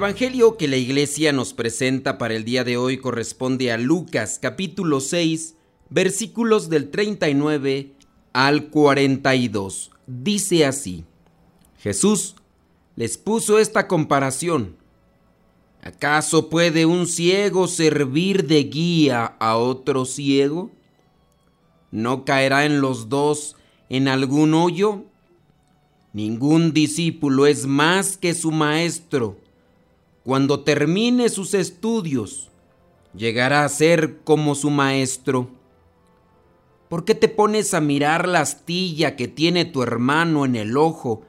Evangelio que la iglesia nos presenta para el día de hoy corresponde a Lucas capítulo 6 versículos del 39 al 42. Dice así, Jesús les puso esta comparación. ¿Acaso puede un ciego servir de guía a otro ciego? ¿No caerá en los dos en algún hoyo? Ningún discípulo es más que su maestro cuando termine sus estudios, llegará a ser como su maestro. ¿Por qué te pones a mirar la astilla que tiene tu hermano en el ojo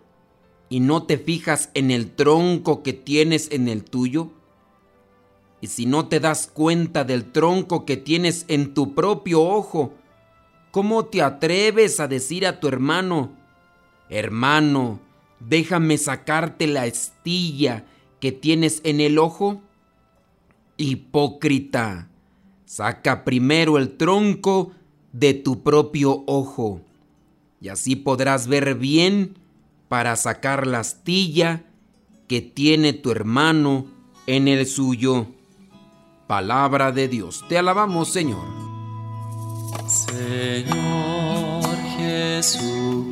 y no te fijas en el tronco que tienes en el tuyo? Y si no te das cuenta del tronco que tienes en tu propio ojo, ¿cómo te atreves a decir a tu hermano, hermano, déjame sacarte la astilla que tienes en el ojo? Hipócrita, saca primero el tronco de tu propio ojo, y así podrás ver bien para sacar la astilla que tiene tu hermano en el suyo. Palabra de Dios, te alabamos Señor. Señor Jesucristo,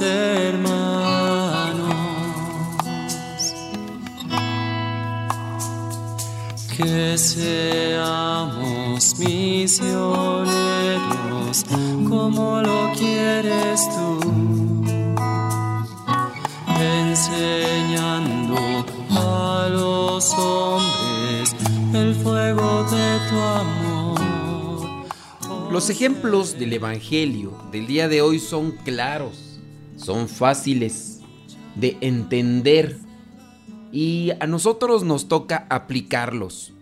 hermanos. Que seamos misioneros como lo quieres tú, enseñando a los hombres el fuego de tu amor. Los ejemplos del Evangelio del día de hoy son claros, son fáciles de entender y a nosotros nos toca aplicarlos.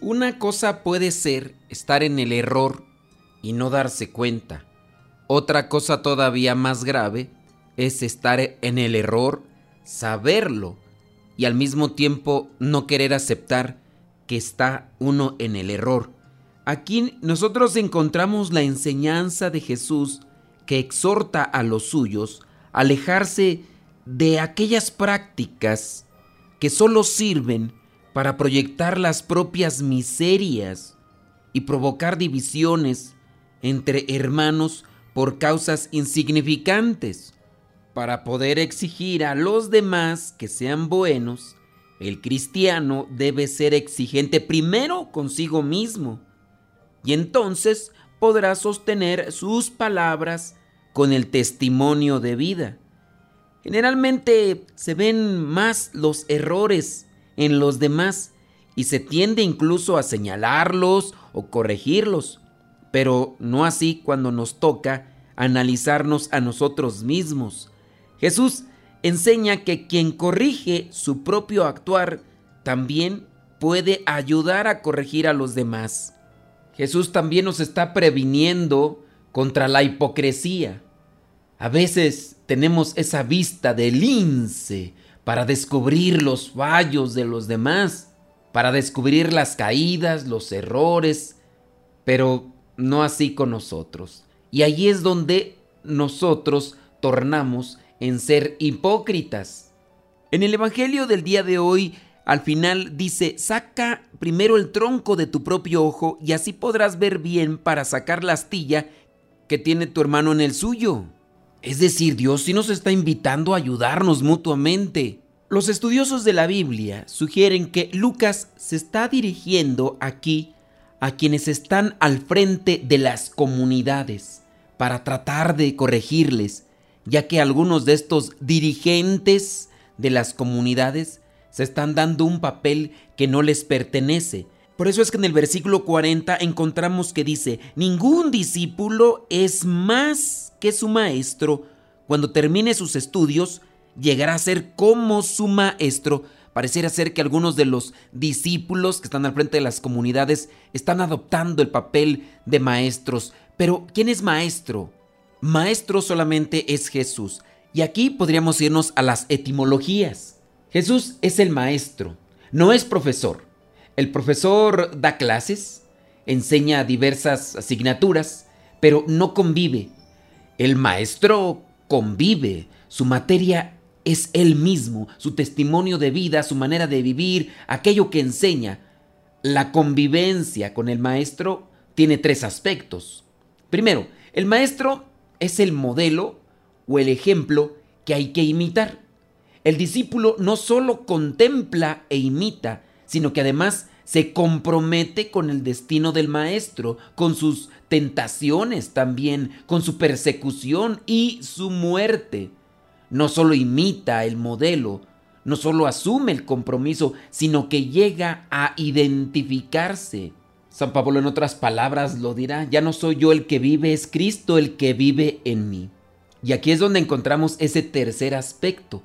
Una cosa puede ser estar en el error y no darse cuenta. Otra cosa todavía más grave es estar en el error, saberlo y al mismo tiempo no querer aceptar que está uno en el error. Aquí nosotros encontramos la enseñanza de Jesús que exhorta a los suyos alejarse de aquellas prácticas que solo sirven para proyectar las propias miserias y provocar divisiones entre hermanos por causas insignificantes. Para poder exigir a los demás que sean buenos, el cristiano debe ser exigente primero consigo mismo y entonces podrá sostener sus palabras con el testimonio de vida. Generalmente se ven más los errores en los demás y se tiende incluso a señalarlos o corregirlos, pero no así cuando nos toca analizarnos a nosotros mismos. Jesús enseña que quien corrige su propio actuar también puede ayudar a corregir a los demás. Jesús también nos está previniendo contra la hipocresía. A veces tenemos esa vista de lince para descubrir los fallos de los demás, para descubrir las caídas, los errores, pero no así con nosotros. Y allí es donde nosotros tornamos en ser hipócritas. En el Evangelio del día de hoy, al final dice, saca primero el tronco de tu propio ojo y así podrás ver bien para sacar la astilla que tiene tu hermano en el suyo. Es decir, Dios sí nos está invitando a ayudarnos mutuamente. Los estudiosos de la Biblia sugieren que Lucas se está dirigiendo aquí a quienes están al frente de las comunidades para tratar de corregirles, ya que algunos de estos dirigentes de las comunidades se están dando un papel que no les pertenece. Por eso es que en el versículo 40 encontramos que dice, ningún discípulo es más que su maestro. Cuando termine sus estudios, llegará a ser como su maestro. Pareciera ser que algunos de los discípulos que están al frente de las comunidades están adoptando el papel de maestros. Pero, ¿quién es maestro? Maestro solamente es Jesús. Y aquí podríamos irnos a las etimologías. Jesús es el maestro, no es profesor. El profesor da clases, enseña diversas asignaturas, pero no convive. El maestro convive, su materia es él mismo, su testimonio de vida, su manera de vivir, aquello que enseña. La convivencia con el maestro tiene tres aspectos. Primero, el maestro es el modelo o el ejemplo que hay que imitar. El discípulo no solo contempla e imita, sino que además se compromete con el destino del maestro, con sus tentaciones también, con su persecución y su muerte. No solo imita el modelo, no solo asume el compromiso, sino que llega a identificarse. San Pablo en otras palabras lo dirá, ya no soy yo el que vive, es Cristo el que vive en mí. Y aquí es donde encontramos ese tercer aspecto,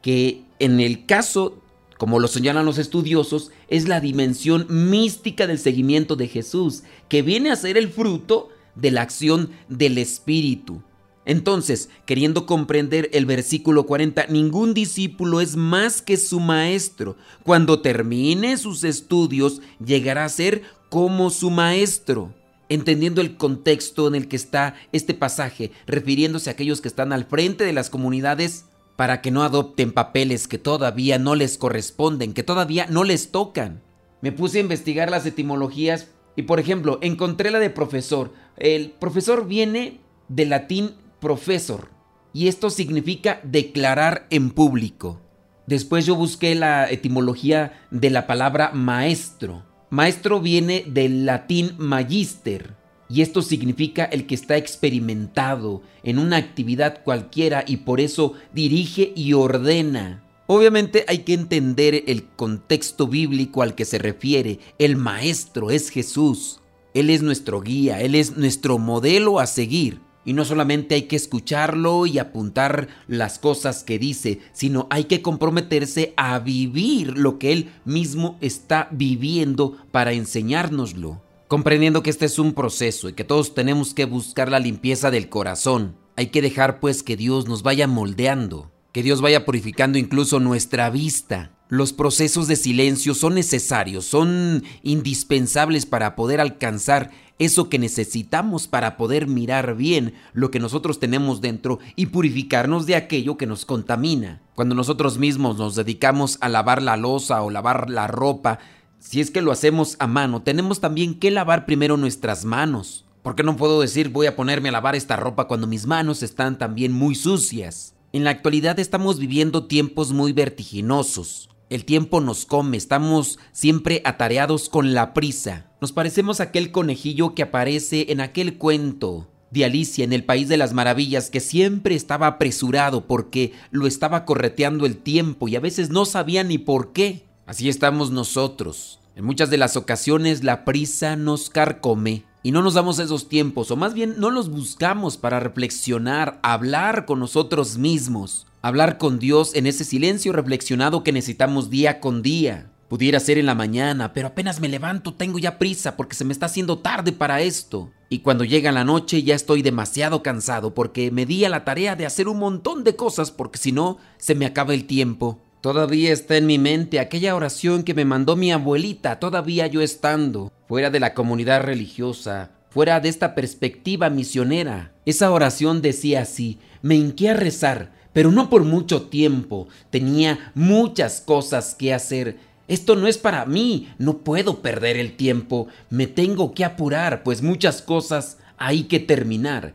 que en el caso, como lo señalan los estudiosos, es la dimensión mística del seguimiento de Jesús, que viene a ser el fruto de la acción del Espíritu. Entonces, queriendo comprender el versículo 40, ningún discípulo es más que su maestro. Cuando termine sus estudios, llegará a ser como su maestro. Entendiendo el contexto en el que está este pasaje, refiriéndose a aquellos que están al frente de las comunidades, para que no adopten papeles que todavía no les corresponden, que todavía no les tocan. Me puse a investigar las etimologías y, por ejemplo, encontré la de profesor. El profesor viene del latín profesor y esto significa declarar en público. Después yo busqué la etimología de la palabra maestro. Maestro viene del latín magister y esto significa el que está experimentado en una actividad cualquiera y por eso dirige y ordena. Obviamente hay que entender el contexto bíblico al que se refiere. El maestro es Jesús. Él es nuestro guía, Él es nuestro modelo a seguir. Y no solamente hay que escucharlo y apuntar las cosas que dice, sino hay que comprometerse a vivir lo que Él mismo está viviendo para enseñárnoslo. Comprendiendo que este es un proceso y que todos tenemos que buscar la limpieza del corazón, hay que dejar pues que Dios nos vaya moldeando, que Dios vaya purificando incluso nuestra vista. Los procesos de silencio son necesarios, son indispensables para poder alcanzar eso que necesitamos para poder mirar bien lo que nosotros tenemos dentro y purificarnos de aquello que nos contamina. Cuando nosotros mismos nos dedicamos a lavar la losa o lavar la ropa, si es que lo hacemos a mano, tenemos también que lavar primero nuestras manos. Porque no puedo decir voy a ponerme a lavar esta ropa cuando mis manos están también muy sucias? En la actualidad estamos viviendo tiempos muy vertiginosos. El tiempo nos come, estamos siempre atareados con la prisa. Nos parecemos a aquel conejillo que aparece en aquel cuento de Alicia en el País de las Maravillas que siempre estaba apresurado porque lo estaba correteando el tiempo y a veces no sabía ni por qué. Así estamos nosotros. En muchas de las ocasiones la prisa nos carcome y no nos damos esos tiempos, o más bien no los buscamos para reflexionar, hablar con nosotros mismos hablar con Dios en ese silencio reflexionado que necesitamos día con día. Pudiera ser en la mañana, pero apenas me levanto tengo ya prisa porque se me está haciendo tarde para esto. Y cuando llega la noche ya estoy demasiado cansado porque me di a la tarea de hacer un montón de cosas porque si no se me acaba el tiempo. Todavía está en mi mente aquella oración que me mandó mi abuelita, todavía yo estando fuera de la comunidad religiosa, fuera de esta perspectiva misionera. Esa oración decía así, me hinqué a rezar, pero no por mucho tiempo. Tenía muchas cosas que hacer. Esto no es para mí, no puedo perder el tiempo, me tengo que apurar, pues muchas cosas hay que terminar.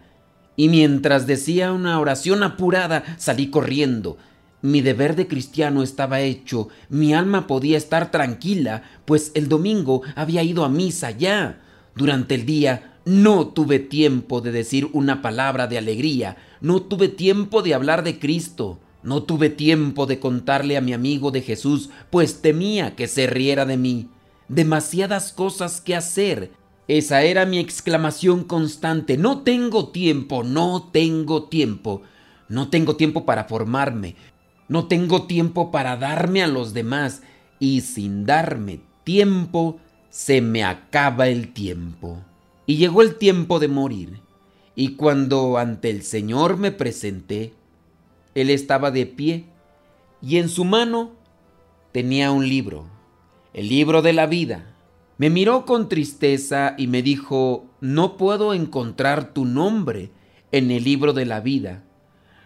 Y mientras decía una oración apurada, salí corriendo. Mi deber de cristiano estaba hecho, mi alma podía estar tranquila, pues el domingo había ido a misa ya. Durante el día no tuve tiempo de decir una palabra de alegría, no tuve tiempo de hablar de Cristo, no tuve tiempo de contarle a mi amigo de Jesús, pues temía que se riera de mí. Demasiadas cosas que hacer. Esa era mi exclamación constante. No tengo tiempo, no tengo tiempo. No tengo tiempo para formarme. No tengo tiempo para darme a los demás. Y sin darme tiempo, se me acaba el tiempo. Y llegó el tiempo de morir. Y cuando ante el Señor me presenté, Él estaba de pie y en su mano tenía un libro, el libro de la vida. Me miró con tristeza y me dijo, no puedo encontrar tu nombre en el libro de la vida.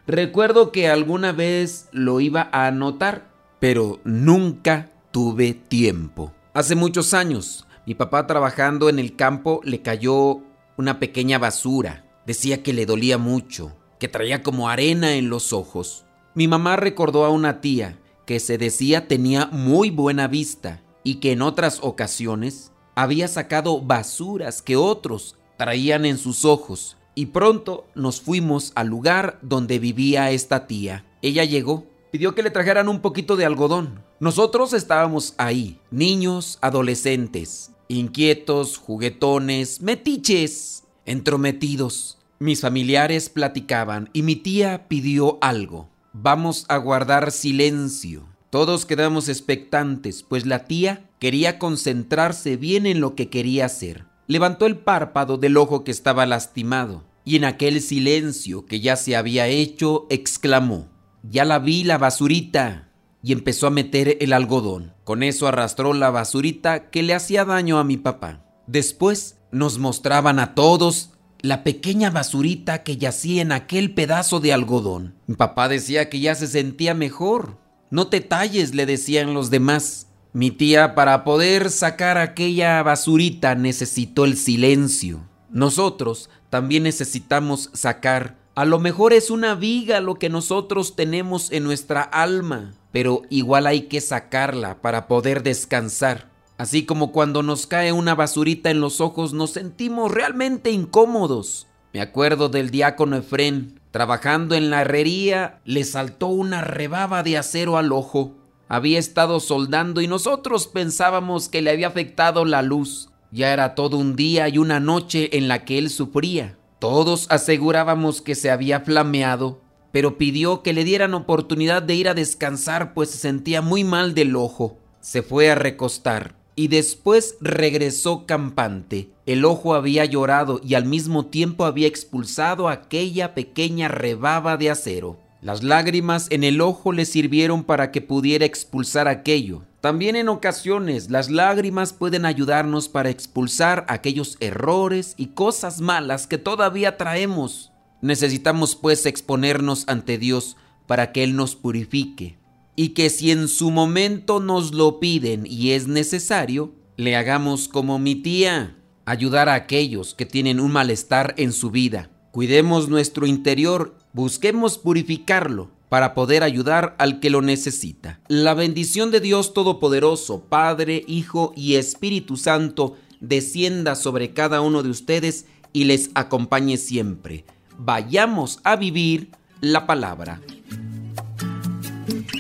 Recuerdo que alguna vez lo iba a anotar, pero nunca tuve tiempo. Hace muchos años, mi papá trabajando en el campo le cayó una pequeña basura. Decía que le dolía mucho, que traía como arena en los ojos. Mi mamá recordó a una tía que se decía tenía muy buena vista y que en otras ocasiones había sacado basuras que otros traían en sus ojos. Y pronto nos fuimos al lugar donde vivía esta tía. Ella llegó, pidió que le trajeran un poquito de algodón. Nosotros estábamos ahí, niños, adolescentes, inquietos, juguetones, metiches, entrometidos. Mis familiares platicaban y mi tía pidió algo. Vamos a guardar silencio. Todos quedamos expectantes, pues la tía quería concentrarse bien en lo que quería hacer. Levantó el párpado del ojo que estaba lastimado y en aquel silencio que ya se había hecho exclamó, Ya la vi la basurita y empezó a meter el algodón. Con eso arrastró la basurita que le hacía daño a mi papá. Después nos mostraban a todos la pequeña basurita que yacía en aquel pedazo de algodón. Mi papá decía que ya se sentía mejor. No te talles, le decían los demás. Mi tía, para poder sacar aquella basurita, necesitó el silencio. Nosotros también necesitamos sacar. A lo mejor es una viga lo que nosotros tenemos en nuestra alma pero igual hay que sacarla para poder descansar. Así como cuando nos cae una basurita en los ojos nos sentimos realmente incómodos. Me acuerdo del diácono Efrén, trabajando en la herrería, le saltó una rebaba de acero al ojo. Había estado soldando y nosotros pensábamos que le había afectado la luz. Ya era todo un día y una noche en la que él sufría. Todos asegurábamos que se había flameado pero pidió que le dieran oportunidad de ir a descansar pues se sentía muy mal del ojo. Se fue a recostar y después regresó campante. El ojo había llorado y al mismo tiempo había expulsado aquella pequeña rebaba de acero. Las lágrimas en el ojo le sirvieron para que pudiera expulsar aquello. También en ocasiones las lágrimas pueden ayudarnos para expulsar aquellos errores y cosas malas que todavía traemos. Necesitamos pues exponernos ante Dios para que Él nos purifique y que si en su momento nos lo piden y es necesario, le hagamos como mi tía, ayudar a aquellos que tienen un malestar en su vida. Cuidemos nuestro interior, busquemos purificarlo para poder ayudar al que lo necesita. La bendición de Dios Todopoderoso, Padre, Hijo y Espíritu Santo, descienda sobre cada uno de ustedes y les acompañe siempre vayamos a vivir la palabra.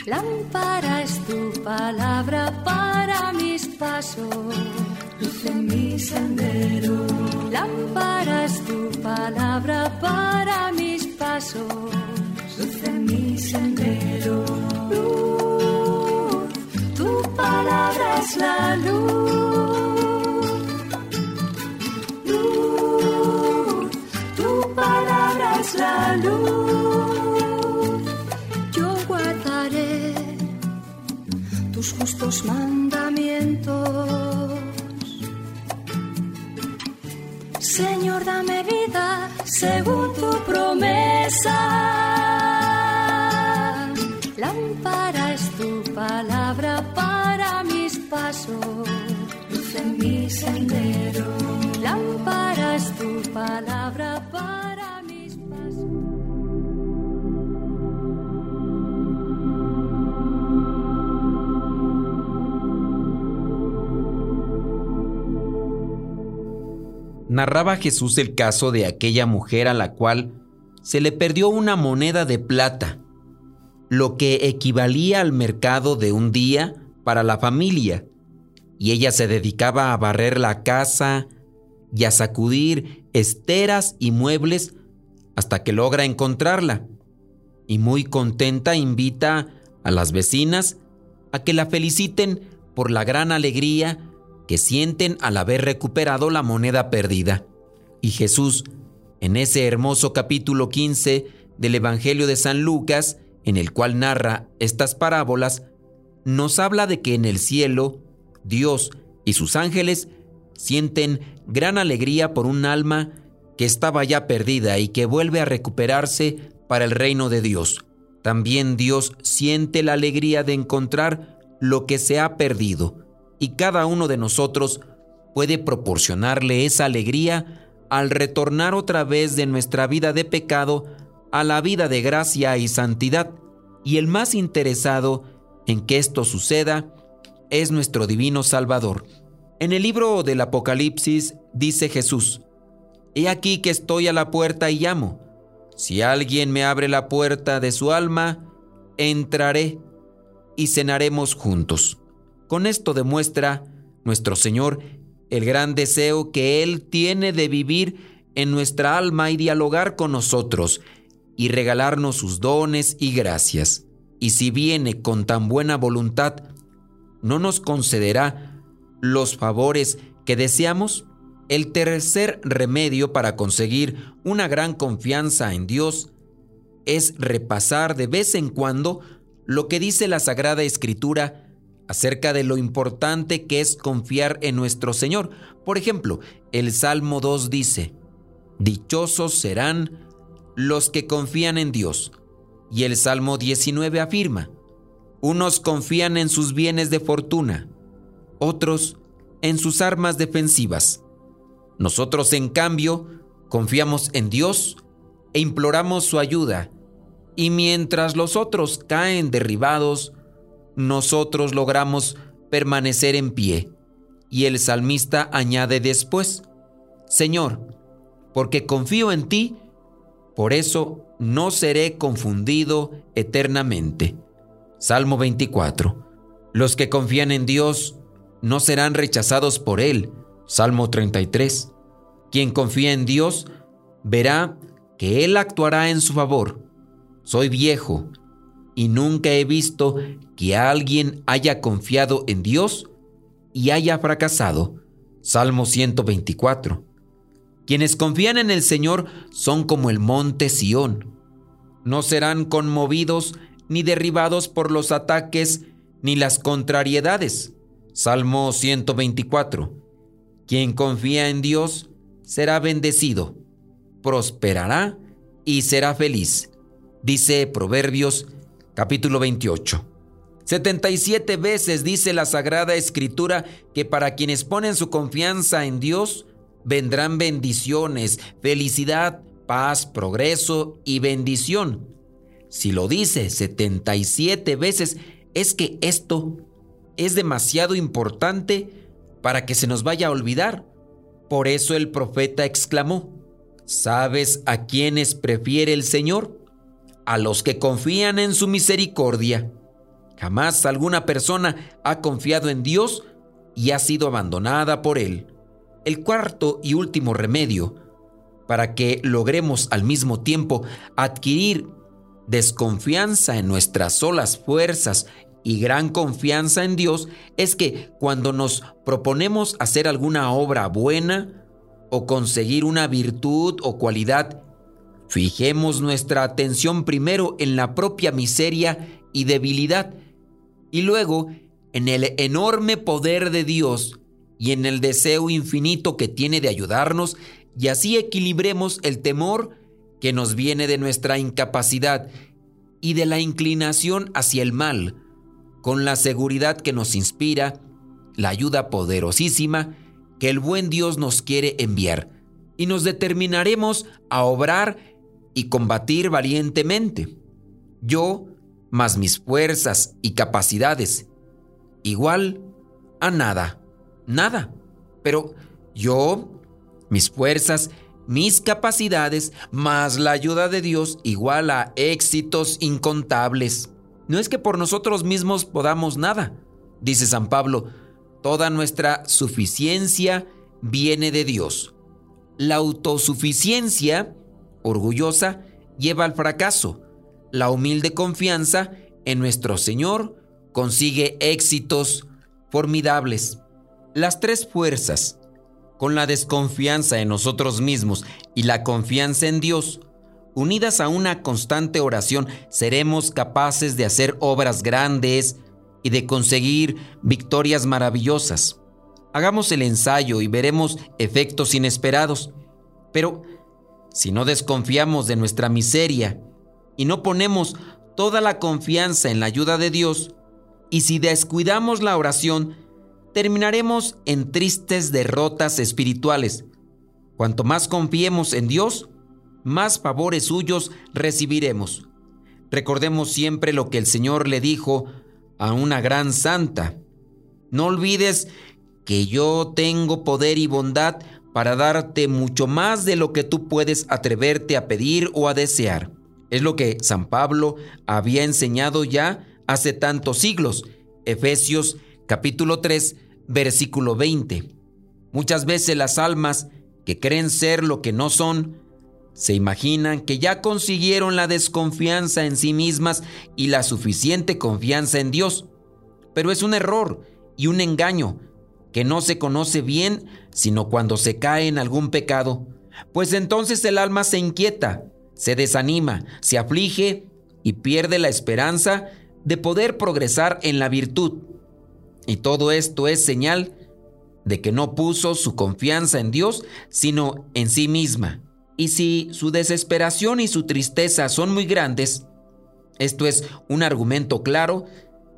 Lámpara es tu palabra para mis pasos, luz mi sendero. Pasos, luz mi sendero. Luz, tu palabra es la luz la luz, yo guardaré tus justos mandamientos. Señor, dame vida según tu promesa. Lámpara es tu palabra para mis pasos, luz en mi sendero. Lámpara es tu palabra narraba Jesús el caso de aquella mujer a la cual se le perdió una moneda de plata, lo que equivalía al mercado de un día para la familia, y ella se dedicaba a barrer la casa y a sacudir esteras y muebles hasta que logra encontrarla, y muy contenta invita a las vecinas a que la feliciten por la gran alegría que sienten al haber recuperado la moneda perdida. Y Jesús, en ese hermoso capítulo 15 del Evangelio de San Lucas, en el cual narra estas parábolas, nos habla de que en el cielo Dios y sus ángeles sienten gran alegría por un alma que estaba ya perdida y que vuelve a recuperarse para el reino de Dios. También Dios siente la alegría de encontrar lo que se ha perdido y cada uno de nosotros puede proporcionarle esa alegría al retornar otra vez de nuestra vida de pecado a la vida de gracia y santidad. Y el más interesado en que esto suceda es nuestro divino Salvador. En el libro del Apocalipsis dice Jesús, He aquí que estoy a la puerta y llamo. Si alguien me abre la puerta de su alma, entraré y cenaremos juntos. Con esto demuestra nuestro Señor el gran deseo que Él tiene de vivir en nuestra alma y dialogar con nosotros y regalarnos sus dones y gracias. Y si viene con tan buena voluntad, ¿no nos concederá los favores que deseamos? El tercer remedio para conseguir una gran confianza en Dios es repasar de vez en cuando lo que dice la Sagrada Escritura acerca de lo importante que es confiar en nuestro Señor. Por ejemplo, el Salmo 2 dice, Dichosos serán los que confían en Dios. Y el Salmo 19 afirma, unos confían en sus bienes de fortuna, otros en sus armas defensivas. Nosotros, en cambio, confiamos en Dios e imploramos su ayuda, y mientras los otros caen derribados, nosotros logramos permanecer en pie. Y el salmista añade después, Señor, porque confío en ti, por eso no seré confundido eternamente. Salmo 24. Los que confían en Dios no serán rechazados por Él. Salmo 33. Quien confía en Dios verá que Él actuará en su favor. Soy viejo y nunca he visto que alguien haya confiado en Dios y haya fracasado. Salmo 124. Quienes confían en el Señor son como el monte Sión. No serán conmovidos ni derribados por los ataques ni las contrariedades. Salmo 124. Quien confía en Dios será bendecido, prosperará y será feliz. Dice Proverbios capítulo 28. 77 veces dice la Sagrada Escritura que para quienes ponen su confianza en Dios, vendrán bendiciones, felicidad, paz, progreso y bendición. Si lo dice 77 veces, es que esto es demasiado importante para que se nos vaya a olvidar. Por eso el profeta exclamó, ¿sabes a quiénes prefiere el Señor? A los que confían en su misericordia. Jamás alguna persona ha confiado en Dios y ha sido abandonada por Él. El cuarto y último remedio para que logremos al mismo tiempo adquirir desconfianza en nuestras solas fuerzas y gran confianza en Dios es que cuando nos proponemos hacer alguna obra buena o conseguir una virtud o cualidad, fijemos nuestra atención primero en la propia miseria y debilidad y luego en el enorme poder de Dios y en el deseo infinito que tiene de ayudarnos y así equilibremos el temor que nos viene de nuestra incapacidad y de la inclinación hacia el mal, con la seguridad que nos inspira la ayuda poderosísima que el buen Dios nos quiere enviar, y nos determinaremos a obrar y combatir valientemente. Yo, más mis fuerzas y capacidades, igual a nada nada. Pero yo Mis fuerzas, mis capacidades, más la ayuda de Dios igual a éxitos incontables. No es que por nosotros mismos podamos nada, dice San Pablo, toda nuestra suficiencia viene de Dios. La autosuficiencia orgullosa lleva al fracaso. La humilde confianza en nuestro Señor consigue éxitos formidables. Las tres fuerzas, con la desconfianza en nosotros mismos y la confianza en Dios, unidas a una constante oración, seremos capaces de hacer obras grandes y de conseguir victorias maravillosas. Hagamos el ensayo y veremos efectos inesperados. Pero si no desconfiamos de nuestra miseria y no ponemos toda la confianza en la ayuda de Dios, y si descuidamos la oración, terminaremos en tristes derrotas espirituales. Cuanto más confiemos en Dios, más favores suyos recibiremos. Recordemos siempre lo que el Señor le dijo a una gran santa. No olvides que yo tengo poder y bondad para darte mucho más de lo que tú puedes atreverte a pedir o a desear. Es lo que San Pablo había enseñado ya hace tantos siglos. Efesios capítulo 3, versículo 20. Muchas veces las almas que creen ser lo que no son, se imaginan que ya consiguieron la desconfianza en sí mismas y la suficiente confianza en Dios. Pero es un error y un engaño que no se conoce bien sino cuando se cae en algún pecado, pues entonces el alma se inquieta, se desanima, se aflige y pierde la esperanza de poder progresar en la virtud. Y todo esto es señal de que no puso su confianza en Dios, sino en sí misma. Y si su desesperación y su tristeza son muy grandes, esto es un argumento claro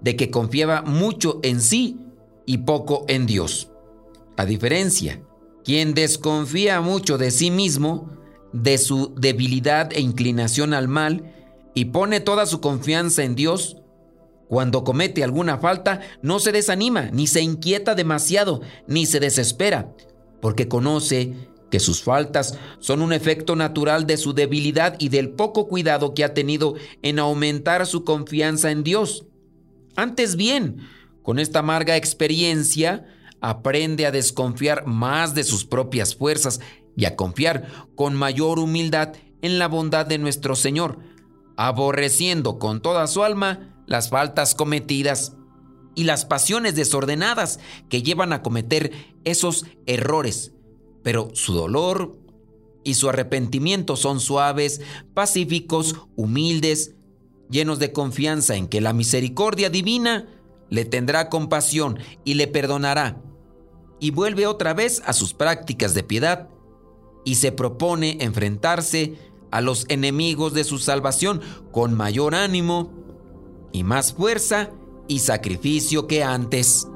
de que confiaba mucho en sí y poco en Dios. A diferencia, quien desconfía mucho de sí mismo, de su debilidad e inclinación al mal, y pone toda su confianza en Dios, cuando comete alguna falta, no se desanima, ni se inquieta demasiado, ni se desespera, porque conoce que sus faltas son un efecto natural de su debilidad y del poco cuidado que ha tenido en aumentar su confianza en Dios. Antes bien, con esta amarga experiencia, aprende a desconfiar más de sus propias fuerzas y a confiar con mayor humildad en la bondad de nuestro Señor, aborreciendo con toda su alma las faltas cometidas y las pasiones desordenadas que llevan a cometer esos errores. Pero su dolor y su arrepentimiento son suaves, pacíficos, humildes, llenos de confianza en que la misericordia divina le tendrá compasión y le perdonará. Y vuelve otra vez a sus prácticas de piedad y se propone enfrentarse a los enemigos de su salvación con mayor ánimo y más fuerza y sacrificio que antes.